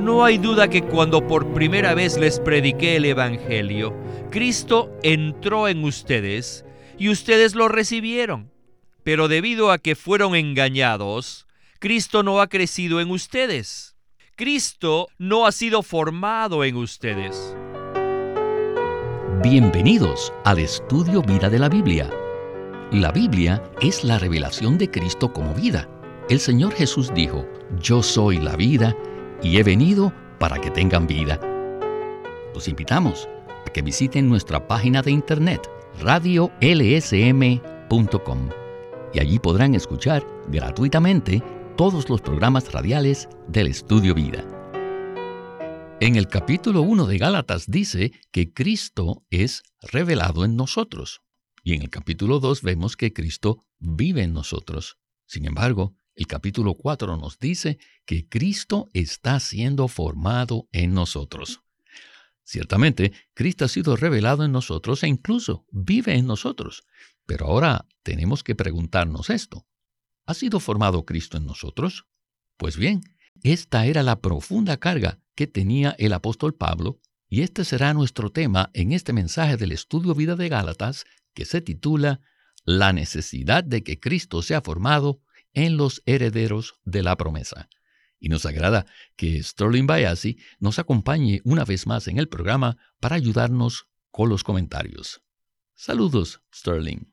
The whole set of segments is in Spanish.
No hay duda que cuando por primera vez les prediqué el Evangelio, Cristo entró en ustedes y ustedes lo recibieron. Pero debido a que fueron engañados, Cristo no ha crecido en ustedes. Cristo no ha sido formado en ustedes. Bienvenidos al estudio Vida de la Biblia. La Biblia es la revelación de Cristo como vida. El Señor Jesús dijo, yo soy la vida y he venido para que tengan vida. Los invitamos a que visiten nuestra página de internet radiolsm.com y allí podrán escuchar gratuitamente todos los programas radiales del Estudio Vida. En el capítulo 1 de Gálatas dice que Cristo es revelado en nosotros. Y en el capítulo 2 vemos que Cristo vive en nosotros. Sin embargo, el capítulo 4 nos dice que Cristo está siendo formado en nosotros. Ciertamente, Cristo ha sido revelado en nosotros e incluso vive en nosotros. Pero ahora tenemos que preguntarnos esto. ¿Ha sido formado Cristo en nosotros? Pues bien, esta era la profunda carga que tenía el apóstol Pablo y este será nuestro tema en este mensaje del estudio vida de Gálatas que se titula La necesidad de que Cristo sea formado en los herederos de la promesa y nos agrada que Sterling Bayasi nos acompañe una vez más en el programa para ayudarnos con los comentarios. Saludos, Sterling.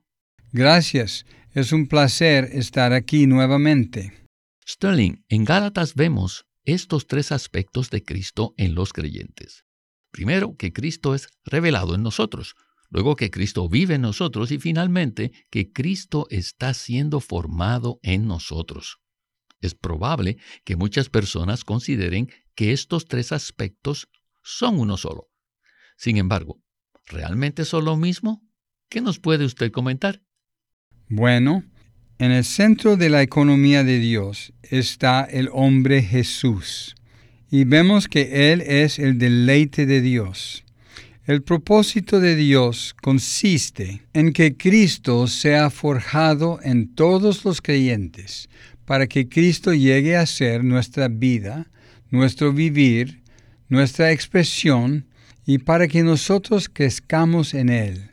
Gracias, es un placer estar aquí nuevamente. Sterling, en Gálatas vemos estos tres aspectos de Cristo en los creyentes. Primero, que Cristo es revelado en nosotros, luego que Cristo vive en nosotros y finalmente que Cristo está siendo formado en nosotros. Es probable que muchas personas consideren que estos tres aspectos son uno solo. Sin embargo, ¿realmente son lo mismo? ¿Qué nos puede usted comentar? Bueno, en el centro de la economía de Dios está el hombre Jesús, y vemos que Él es el deleite de Dios. El propósito de Dios consiste en que Cristo sea forjado en todos los creyentes, para que Cristo llegue a ser nuestra vida, nuestro vivir, nuestra expresión y para que nosotros crezcamos en Él.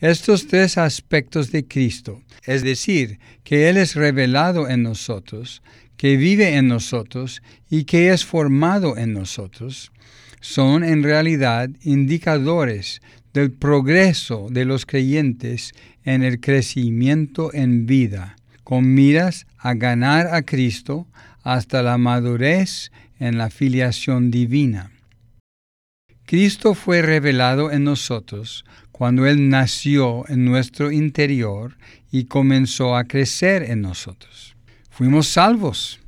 Estos tres aspectos de Cristo, es decir, que Él es revelado en nosotros, que vive en nosotros y que es formado en nosotros, son en realidad indicadores del progreso de los creyentes en el crecimiento en vida con miras a ganar a Cristo hasta la madurez en la filiación divina. Cristo fue revelado en nosotros cuando Él nació en nuestro interior y comenzó a crecer en nosotros. Fuimos salvos.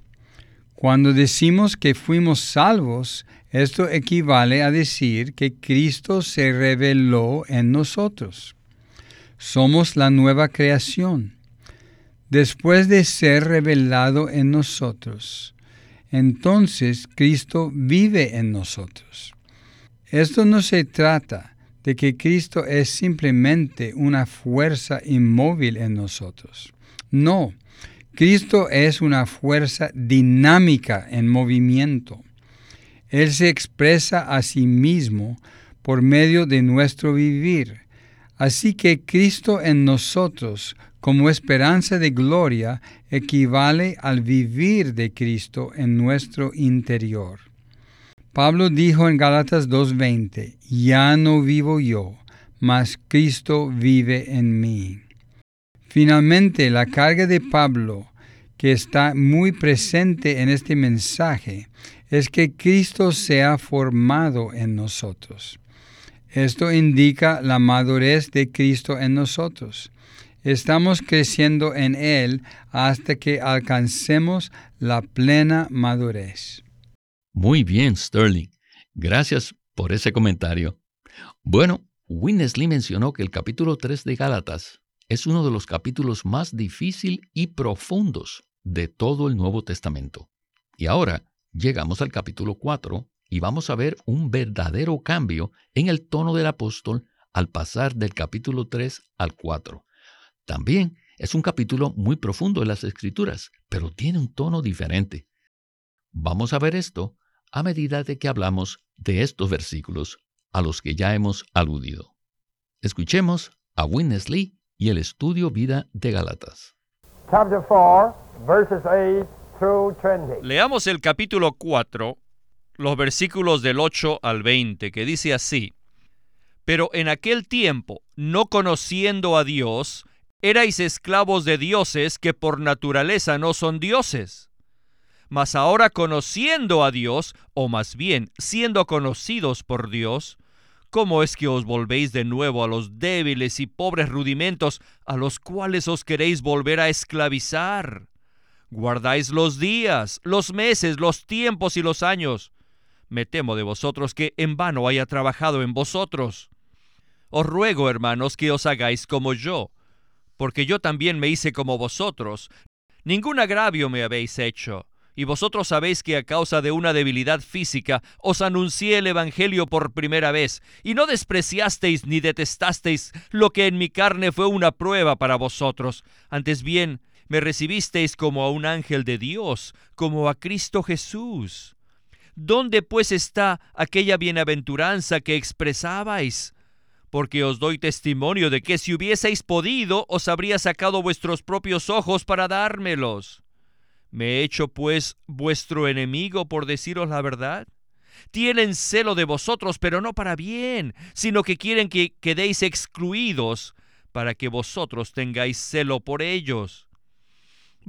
Cuando decimos que fuimos salvos, esto equivale a decir que Cristo se reveló en nosotros. Somos la nueva creación después de ser revelado en nosotros. Entonces Cristo vive en nosotros. Esto no se trata de que Cristo es simplemente una fuerza inmóvil en nosotros. No, Cristo es una fuerza dinámica en movimiento. Él se expresa a sí mismo por medio de nuestro vivir. Así que Cristo en nosotros como esperanza de gloria equivale al vivir de Cristo en nuestro interior. Pablo dijo en Gálatas 2:20, ya no vivo yo, mas Cristo vive en mí. Finalmente, la carga de Pablo, que está muy presente en este mensaje, es que Cristo sea formado en nosotros. Esto indica la madurez de Cristo en nosotros. Estamos creciendo en Él hasta que alcancemos la plena madurez. Muy bien, Sterling. Gracias por ese comentario. Bueno, Winnesley mencionó que el capítulo 3 de Gálatas es uno de los capítulos más difíciles y profundos de todo el Nuevo Testamento. Y ahora llegamos al capítulo 4 y vamos a ver un verdadero cambio en el tono del apóstol al pasar del capítulo 3 al 4. También es un capítulo muy profundo en las escrituras, pero tiene un tono diferente. Vamos a ver esto a medida de que hablamos de estos versículos a los que ya hemos aludido. Escuchemos a Witness Lee y el estudio Vida de Galatas. Leamos el capítulo 4, los versículos del 8 al 20, que dice así, Pero en aquel tiempo, no conociendo a Dios, erais esclavos de dioses que por naturaleza no son dioses mas ahora conociendo a Dios, o más bien siendo conocidos por Dios, ¿cómo es que os volvéis de nuevo a los débiles y pobres rudimentos a los cuales os queréis volver a esclavizar? Guardáis los días, los meses, los tiempos y los años. Me temo de vosotros que en vano haya trabajado en vosotros. Os ruego, hermanos, que os hagáis como yo, porque yo también me hice como vosotros. Ningún agravio me habéis hecho y vosotros sabéis que a causa de una debilidad física os anuncié el Evangelio por primera vez, y no despreciasteis ni detestasteis lo que en mi carne fue una prueba para vosotros. Antes bien, me recibisteis como a un ángel de Dios, como a Cristo Jesús. ¿Dónde pues está aquella bienaventuranza que expresabais? Porque os doy testimonio de que si hubieseis podido, os habría sacado vuestros propios ojos para dármelos. ¿Me he hecho pues vuestro enemigo por deciros la verdad? Tienen celo de vosotros, pero no para bien, sino que quieren que quedéis excluidos para que vosotros tengáis celo por ellos.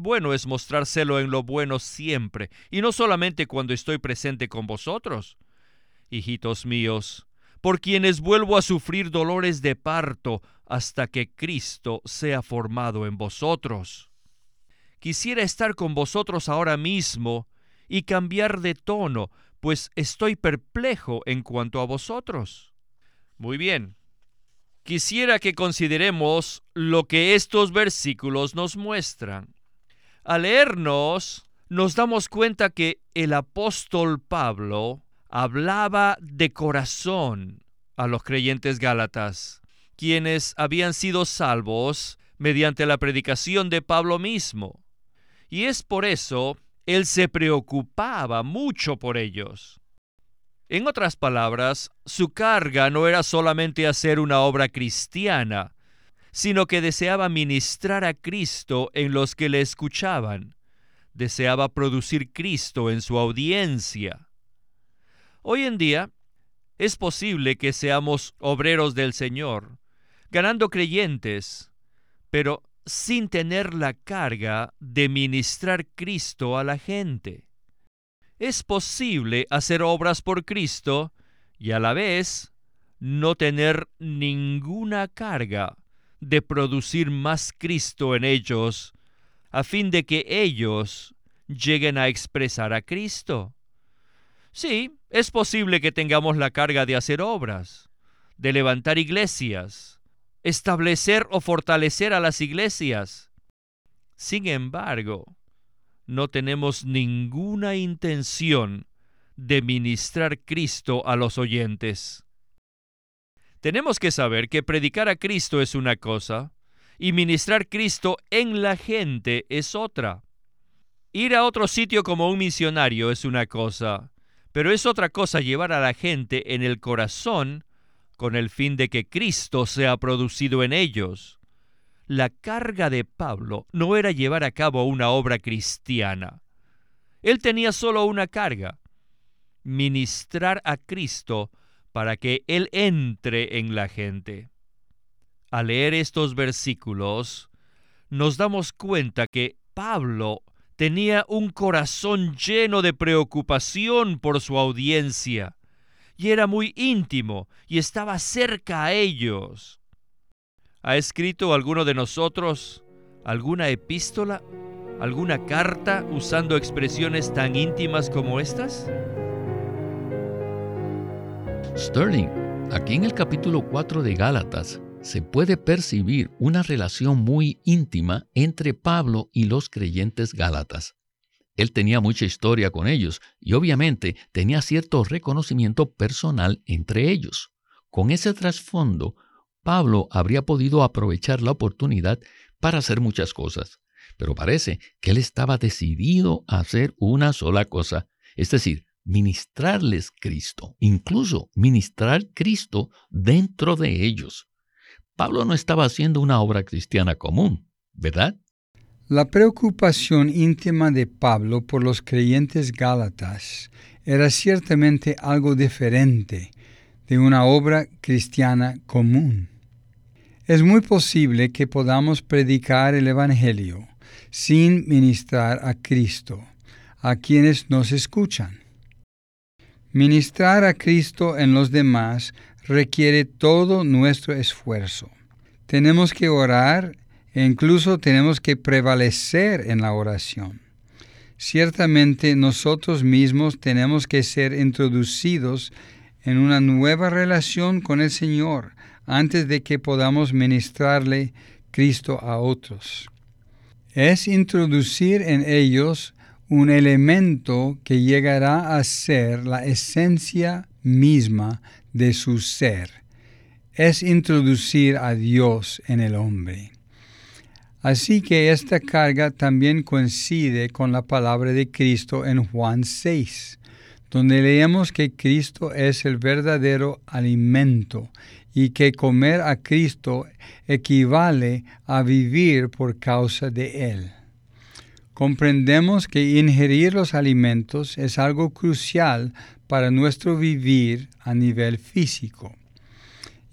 Bueno es mostrar celo en lo bueno siempre, y no solamente cuando estoy presente con vosotros. Hijitos míos, por quienes vuelvo a sufrir dolores de parto hasta que Cristo sea formado en vosotros quisiera estar con vosotros ahora mismo y cambiar de tono, pues estoy perplejo en cuanto a vosotros. Muy bien. Quisiera que consideremos lo que estos versículos nos muestran. Al leernos, nos damos cuenta que el apóstol Pablo hablaba de corazón a los creyentes gálatas, quienes habían sido salvos mediante la predicación de Pablo mismo. Y es por eso él se preocupaba mucho por ellos. En otras palabras, su carga no era solamente hacer una obra cristiana, sino que deseaba ministrar a Cristo en los que le escuchaban. Deseaba producir Cristo en su audiencia. Hoy en día, es posible que seamos obreros del Señor, ganando creyentes, pero sin tener la carga de ministrar Cristo a la gente. Es posible hacer obras por Cristo y a la vez no tener ninguna carga de producir más Cristo en ellos, a fin de que ellos lleguen a expresar a Cristo. Sí, es posible que tengamos la carga de hacer obras, de levantar iglesias, establecer o fortalecer a las iglesias. Sin embargo, no tenemos ninguna intención de ministrar Cristo a los oyentes. Tenemos que saber que predicar a Cristo es una cosa y ministrar Cristo en la gente es otra. Ir a otro sitio como un misionario es una cosa, pero es otra cosa llevar a la gente en el corazón con el fin de que Cristo sea producido en ellos. La carga de Pablo no era llevar a cabo una obra cristiana. Él tenía solo una carga, ministrar a Cristo para que Él entre en la gente. Al leer estos versículos, nos damos cuenta que Pablo tenía un corazón lleno de preocupación por su audiencia y era muy íntimo y estaba cerca a ellos. ¿Ha escrito alguno de nosotros alguna epístola, alguna carta usando expresiones tan íntimas como estas? Sterling, aquí en el capítulo 4 de Gálatas se puede percibir una relación muy íntima entre Pablo y los creyentes gálatas. Él tenía mucha historia con ellos y obviamente tenía cierto reconocimiento personal entre ellos. Con ese trasfondo, Pablo habría podido aprovechar la oportunidad para hacer muchas cosas, pero parece que él estaba decidido a hacer una sola cosa, es decir, ministrarles Cristo, incluso ministrar Cristo dentro de ellos. Pablo no estaba haciendo una obra cristiana común, ¿verdad? La preocupación íntima de Pablo por los creyentes gálatas era ciertamente algo diferente de una obra cristiana común. Es muy posible que podamos predicar el Evangelio sin ministrar a Cristo a quienes nos escuchan. Ministrar a Cristo en los demás requiere todo nuestro esfuerzo. Tenemos que orar e incluso tenemos que prevalecer en la oración. Ciertamente nosotros mismos tenemos que ser introducidos en una nueva relación con el Señor antes de que podamos ministrarle Cristo a otros. Es introducir en ellos un elemento que llegará a ser la esencia misma de su ser. Es introducir a Dios en el hombre. Así que esta carga también coincide con la palabra de Cristo en Juan 6, donde leemos que Cristo es el verdadero alimento y que comer a Cristo equivale a vivir por causa de Él comprendemos que ingerir los alimentos es algo crucial para nuestro vivir a nivel físico.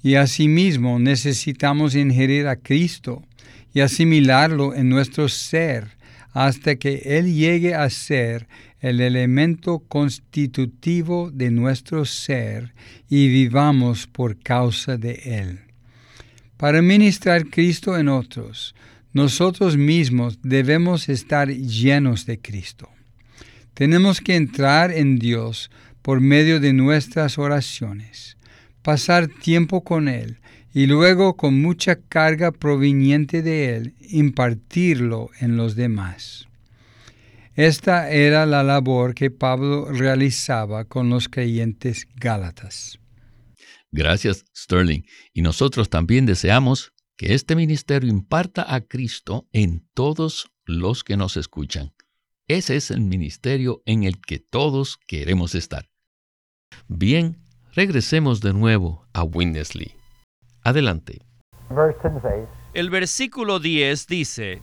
Y asimismo necesitamos ingerir a Cristo y asimilarlo en nuestro ser hasta que Él llegue a ser el elemento constitutivo de nuestro ser y vivamos por causa de Él. Para ministrar Cristo en otros, nosotros mismos debemos estar llenos de Cristo. Tenemos que entrar en Dios por medio de nuestras oraciones, pasar tiempo con Él y luego con mucha carga proveniente de Él impartirlo en los demás. Esta era la labor que Pablo realizaba con los creyentes gálatas. Gracias, Sterling. Y nosotros también deseamos que este ministerio imparta a Cristo en todos los que nos escuchan. Ese es el ministerio en el que todos queremos estar. Bien, regresemos de nuevo a Winnesley. Adelante. El versículo 10 dice,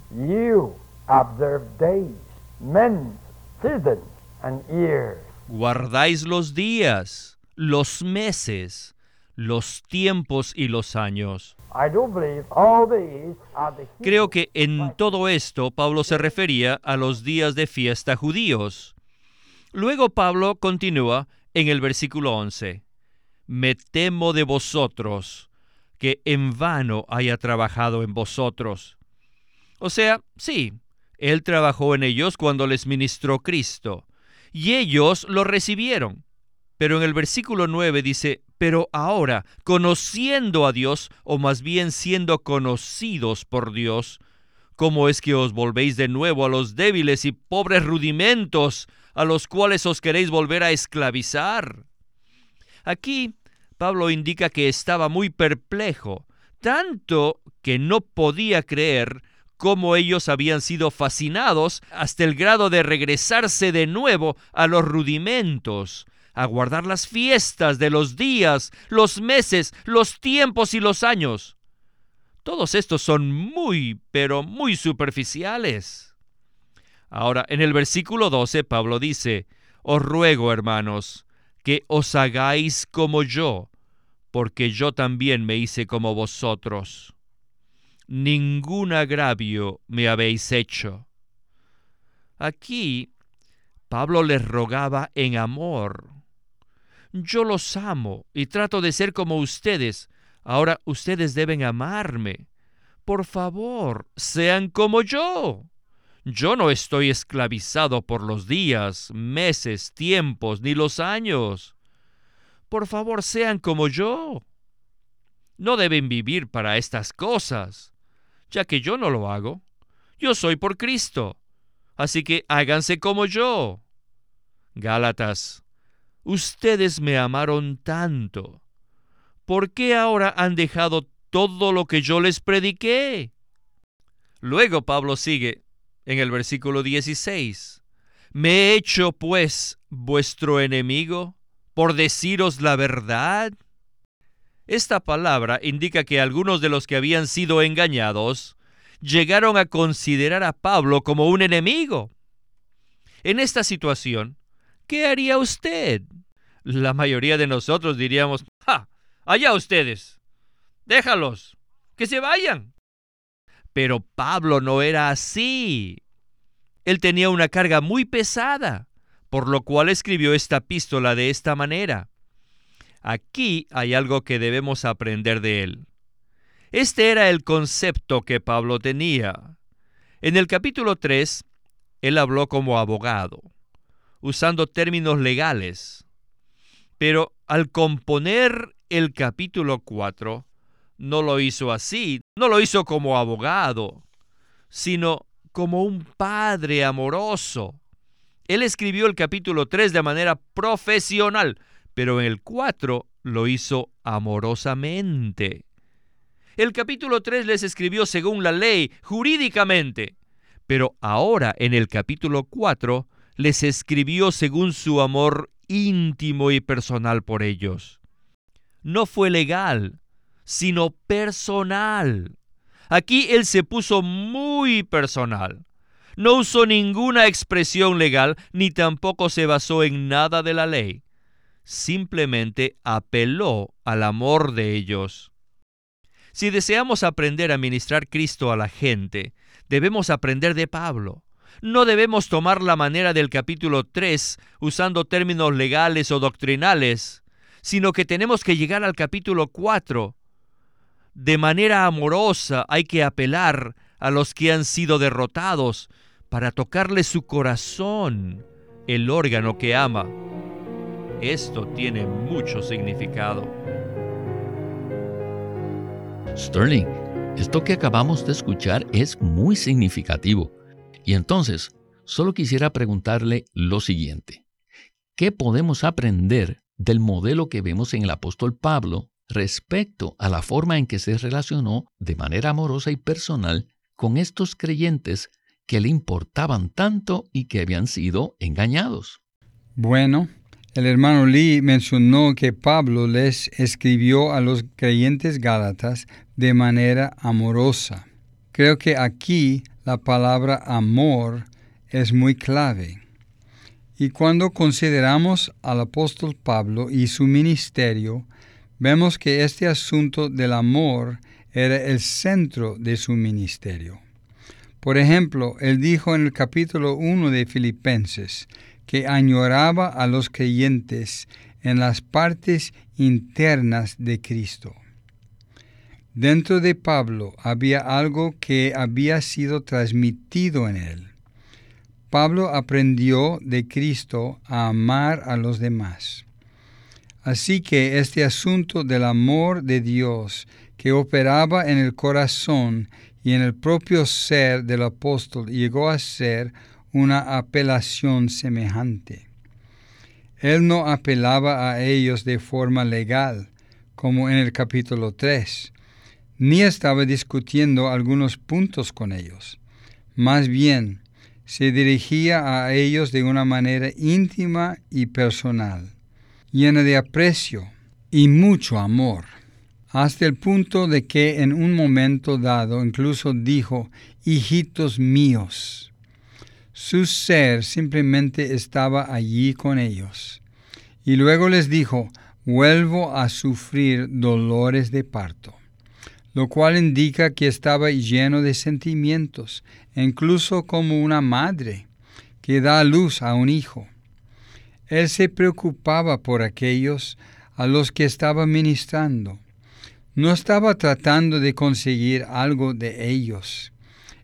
Guardáis los días, los meses, los tiempos y los años. Creo que en todo esto Pablo se refería a los días de fiesta judíos. Luego Pablo continúa en el versículo 11. Me temo de vosotros, que en vano haya trabajado en vosotros. O sea, sí, él trabajó en ellos cuando les ministró Cristo, y ellos lo recibieron. Pero en el versículo 9 dice, pero ahora, conociendo a Dios, o más bien siendo conocidos por Dios, ¿cómo es que os volvéis de nuevo a los débiles y pobres rudimentos a los cuales os queréis volver a esclavizar? Aquí Pablo indica que estaba muy perplejo, tanto que no podía creer cómo ellos habían sido fascinados hasta el grado de regresarse de nuevo a los rudimentos, a guardar las fiestas de los días, los meses, los tiempos y los años. Todos estos son muy, pero muy superficiales. Ahora, en el versículo 12, Pablo dice, Os ruego, hermanos, que os hagáis como yo, porque yo también me hice como vosotros. Ningún agravio me habéis hecho. Aquí Pablo les rogaba en amor, yo los amo y trato de ser como ustedes. Ahora ustedes deben amarme. Por favor, sean como yo. Yo no estoy esclavizado por los días, meses, tiempos, ni los años. Por favor, sean como yo. No deben vivir para estas cosas, ya que yo no lo hago. Yo soy por Cristo. Así que háganse como yo. Gálatas Ustedes me amaron tanto. ¿Por qué ahora han dejado todo lo que yo les prediqué? Luego Pablo sigue en el versículo 16. Me he hecho pues vuestro enemigo por deciros la verdad? Esta palabra indica que algunos de los que habían sido engañados llegaron a considerar a Pablo como un enemigo. En esta situación, ¿qué haría usted? La mayoría de nosotros diríamos, ¡ja! Allá ustedes. Déjalos. Que se vayan. Pero Pablo no era así. Él tenía una carga muy pesada, por lo cual escribió esta epístola de esta manera. Aquí hay algo que debemos aprender de él. Este era el concepto que Pablo tenía. En el capítulo 3, él habló como abogado, usando términos legales. Pero al componer el capítulo 4, no lo hizo así, no lo hizo como abogado, sino como un padre amoroso. Él escribió el capítulo 3 de manera profesional, pero en el 4 lo hizo amorosamente. El capítulo 3 les escribió según la ley, jurídicamente, pero ahora en el capítulo 4 les escribió según su amor íntimo y personal por ellos. No fue legal, sino personal. Aquí él se puso muy personal. No usó ninguna expresión legal ni tampoco se basó en nada de la ley. Simplemente apeló al amor de ellos. Si deseamos aprender a ministrar Cristo a la gente, debemos aprender de Pablo. No debemos tomar la manera del capítulo 3 usando términos legales o doctrinales, sino que tenemos que llegar al capítulo 4 de manera amorosa hay que apelar a los que han sido derrotados para tocarle su corazón, el órgano que ama. Esto tiene mucho significado. Sterling, esto que acabamos de escuchar es muy significativo. Y entonces, solo quisiera preguntarle lo siguiente. ¿Qué podemos aprender del modelo que vemos en el apóstol Pablo respecto a la forma en que se relacionó de manera amorosa y personal con estos creyentes que le importaban tanto y que habían sido engañados. Bueno, el hermano Lee mencionó que Pablo les escribió a los creyentes gálatas de manera amorosa. Creo que aquí la palabra amor es muy clave. Y cuando consideramos al apóstol Pablo y su ministerio, vemos que este asunto del amor era el centro de su ministerio. Por ejemplo, él dijo en el capítulo 1 de Filipenses que añoraba a los creyentes en las partes internas de Cristo. Dentro de Pablo había algo que había sido transmitido en él. Pablo aprendió de Cristo a amar a los demás. Así que este asunto del amor de Dios que operaba en el corazón y en el propio ser del apóstol llegó a ser una apelación semejante. Él no apelaba a ellos de forma legal, como en el capítulo 3, ni estaba discutiendo algunos puntos con ellos. Más bien, se dirigía a ellos de una manera íntima y personal llena de aprecio y mucho amor, hasta el punto de que en un momento dado incluso dijo, hijitos míos. Su ser simplemente estaba allí con ellos. Y luego les dijo, vuelvo a sufrir dolores de parto, lo cual indica que estaba lleno de sentimientos, incluso como una madre que da luz a un hijo. Él se preocupaba por aquellos a los que estaba ministrando. No estaba tratando de conseguir algo de ellos.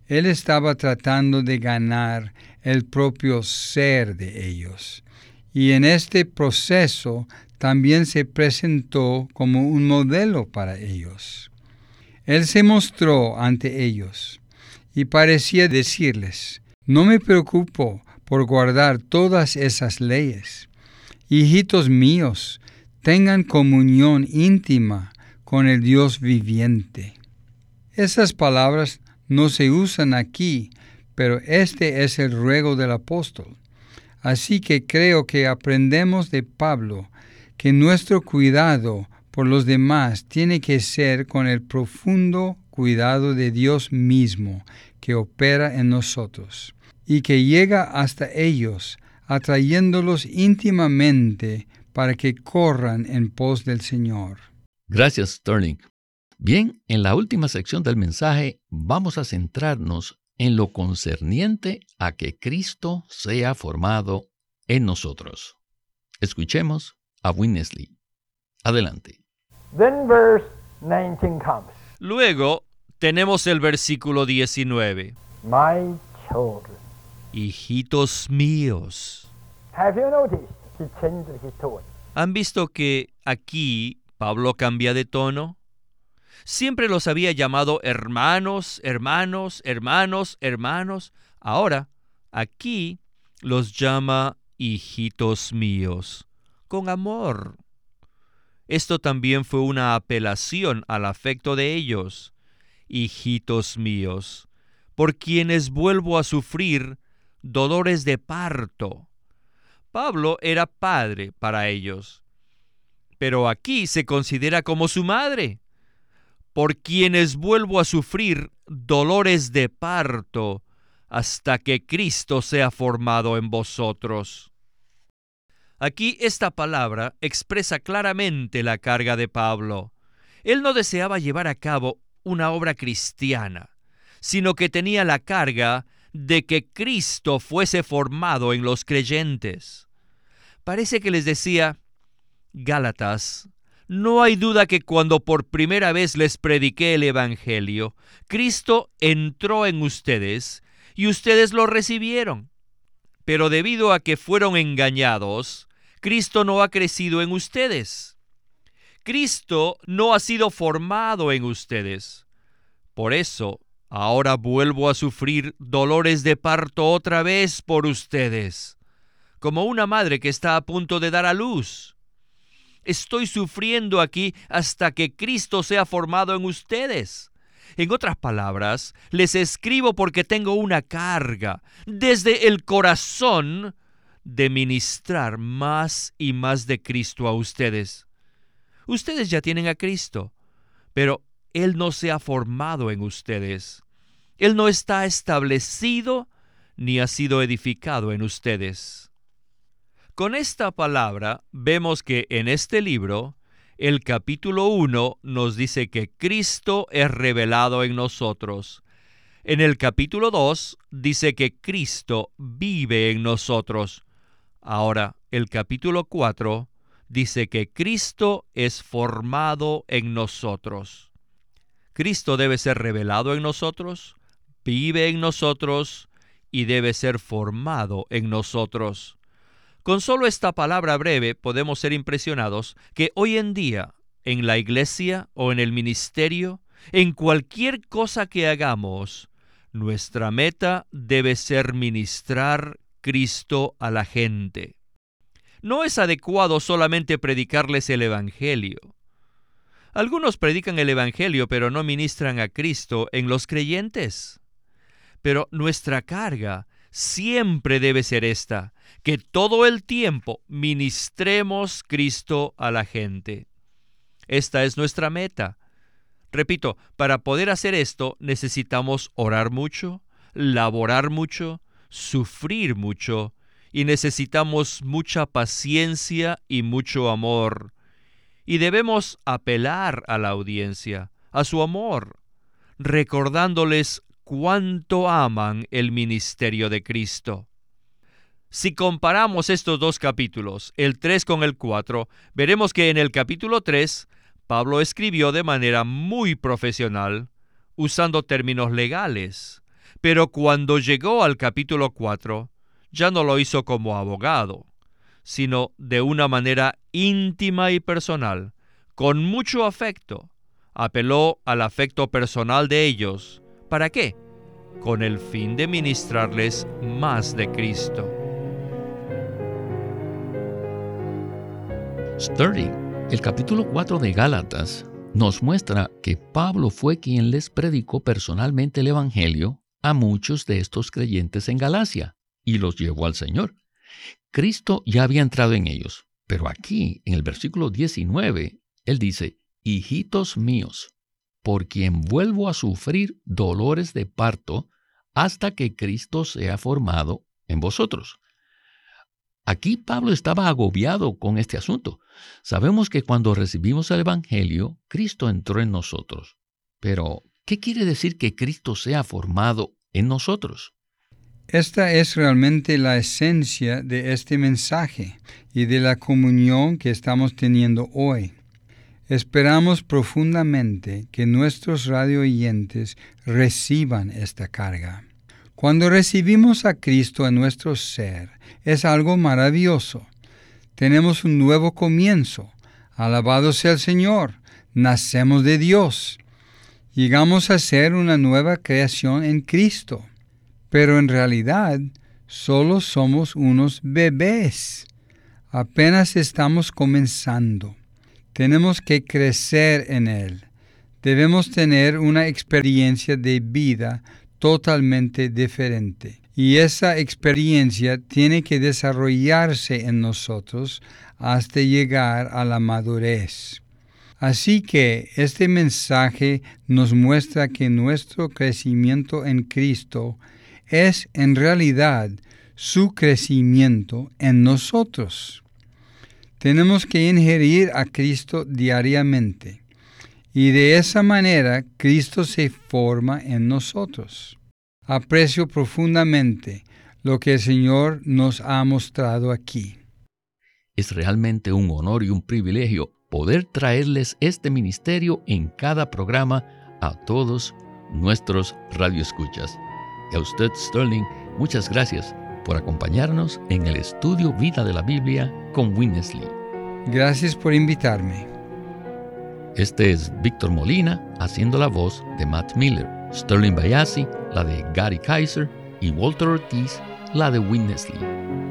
Él estaba tratando de ganar el propio ser de ellos. Y en este proceso también se presentó como un modelo para ellos. Él se mostró ante ellos y parecía decirles, no me preocupo por guardar todas esas leyes. Hijitos míos, tengan comunión íntima con el Dios viviente. Esas palabras no se usan aquí, pero este es el ruego del apóstol. Así que creo que aprendemos de Pablo que nuestro cuidado por los demás tiene que ser con el profundo cuidado de Dios mismo que opera en nosotros y que llega hasta ellos, atrayéndolos íntimamente para que corran en pos del Señor. Gracias, Sterling. Bien, en la última sección del mensaje vamos a centrarnos en lo concerniente a que Cristo sea formado en nosotros. Escuchemos a Winnesley. Adelante. Luego tenemos el versículo 19. My children. Hijitos míos. Have you noticed? He changed his tone. ¿Han visto que aquí Pablo cambia de tono? Siempre los había llamado hermanos, hermanos, hermanos, hermanos. Ahora, aquí los llama hijitos míos, con amor. Esto también fue una apelación al afecto de ellos, hijitos míos, por quienes vuelvo a sufrir dolores de parto. Pablo era padre para ellos, pero aquí se considera como su madre, por quienes vuelvo a sufrir dolores de parto hasta que Cristo sea formado en vosotros. Aquí esta palabra expresa claramente la carga de Pablo. Él no deseaba llevar a cabo una obra cristiana, sino que tenía la carga de que Cristo fuese formado en los creyentes. Parece que les decía, Gálatas, no hay duda que cuando por primera vez les prediqué el Evangelio, Cristo entró en ustedes y ustedes lo recibieron. Pero debido a que fueron engañados, Cristo no ha crecido en ustedes. Cristo no ha sido formado en ustedes. Por eso, ahora vuelvo a sufrir dolores de parto otra vez por ustedes, como una madre que está a punto de dar a luz. Estoy sufriendo aquí hasta que Cristo sea formado en ustedes. En otras palabras, les escribo porque tengo una carga desde el corazón de ministrar más y más de Cristo a ustedes. Ustedes ya tienen a Cristo, pero Él no se ha formado en ustedes. Él no está establecido ni ha sido edificado en ustedes. Con esta palabra vemos que en este libro, el capítulo 1 nos dice que Cristo es revelado en nosotros. En el capítulo 2 dice que Cristo vive en nosotros. Ahora, el capítulo 4 dice que Cristo es formado en nosotros. Cristo debe ser revelado en nosotros, vive en nosotros y debe ser formado en nosotros. Con solo esta palabra breve podemos ser impresionados que hoy en día, en la iglesia o en el ministerio, en cualquier cosa que hagamos, nuestra meta debe ser ministrar Cristo a la gente. No es adecuado solamente predicarles el Evangelio. Algunos predican el Evangelio pero no ministran a Cristo en los creyentes. Pero nuestra carga siempre debe ser esta, que todo el tiempo ministremos Cristo a la gente. Esta es nuestra meta. Repito, para poder hacer esto necesitamos orar mucho, laborar mucho, sufrir mucho y necesitamos mucha paciencia y mucho amor. Y debemos apelar a la audiencia, a su amor, recordándoles cuánto aman el ministerio de Cristo. Si comparamos estos dos capítulos, el 3 con el 4, veremos que en el capítulo 3 Pablo escribió de manera muy profesional, usando términos legales, pero cuando llegó al capítulo 4, ya no lo hizo como abogado, sino de una manera íntima y personal, con mucho afecto. Apeló al afecto personal de ellos. ¿Para qué? Con el fin de ministrarles más de Cristo. Sturdy, el capítulo 4 de Gálatas, nos muestra que Pablo fue quien les predicó personalmente el Evangelio a muchos de estos creyentes en Galacia y los llevó al Señor. Cristo ya había entrado en ellos, pero aquí, en el versículo 19, Él dice, Hijitos míos, por quien vuelvo a sufrir dolores de parto hasta que Cristo sea formado en vosotros. Aquí Pablo estaba agobiado con este asunto. Sabemos que cuando recibimos el Evangelio, Cristo entró en nosotros. Pero, ¿qué quiere decir que Cristo sea formado en nosotros? Esta es realmente la esencia de este mensaje y de la comunión que estamos teniendo hoy. Esperamos profundamente que nuestros radio oyentes reciban esta carga. Cuando recibimos a Cristo en nuestro ser, es algo maravilloso. Tenemos un nuevo comienzo. Alabado sea el Señor. Nacemos de Dios. Llegamos a ser una nueva creación en Cristo. Pero en realidad solo somos unos bebés. Apenas estamos comenzando. Tenemos que crecer en Él. Debemos tener una experiencia de vida totalmente diferente. Y esa experiencia tiene que desarrollarse en nosotros hasta llegar a la madurez. Así que este mensaje nos muestra que nuestro crecimiento en Cristo es en realidad su crecimiento en nosotros. Tenemos que ingerir a Cristo diariamente y de esa manera Cristo se forma en nosotros. Aprecio profundamente lo que el Señor nos ha mostrado aquí. Es realmente un honor y un privilegio poder traerles este ministerio en cada programa a todos nuestros radioescuchas. Y a usted, Sterling, muchas gracias por acompañarnos en el estudio Vida de la Biblia con Winnesley. Gracias por invitarme. Este es Víctor Molina haciendo la voz de Matt Miller, Sterling Bayasi, la de Gary Kaiser y Walter Ortiz, la de Winnesley.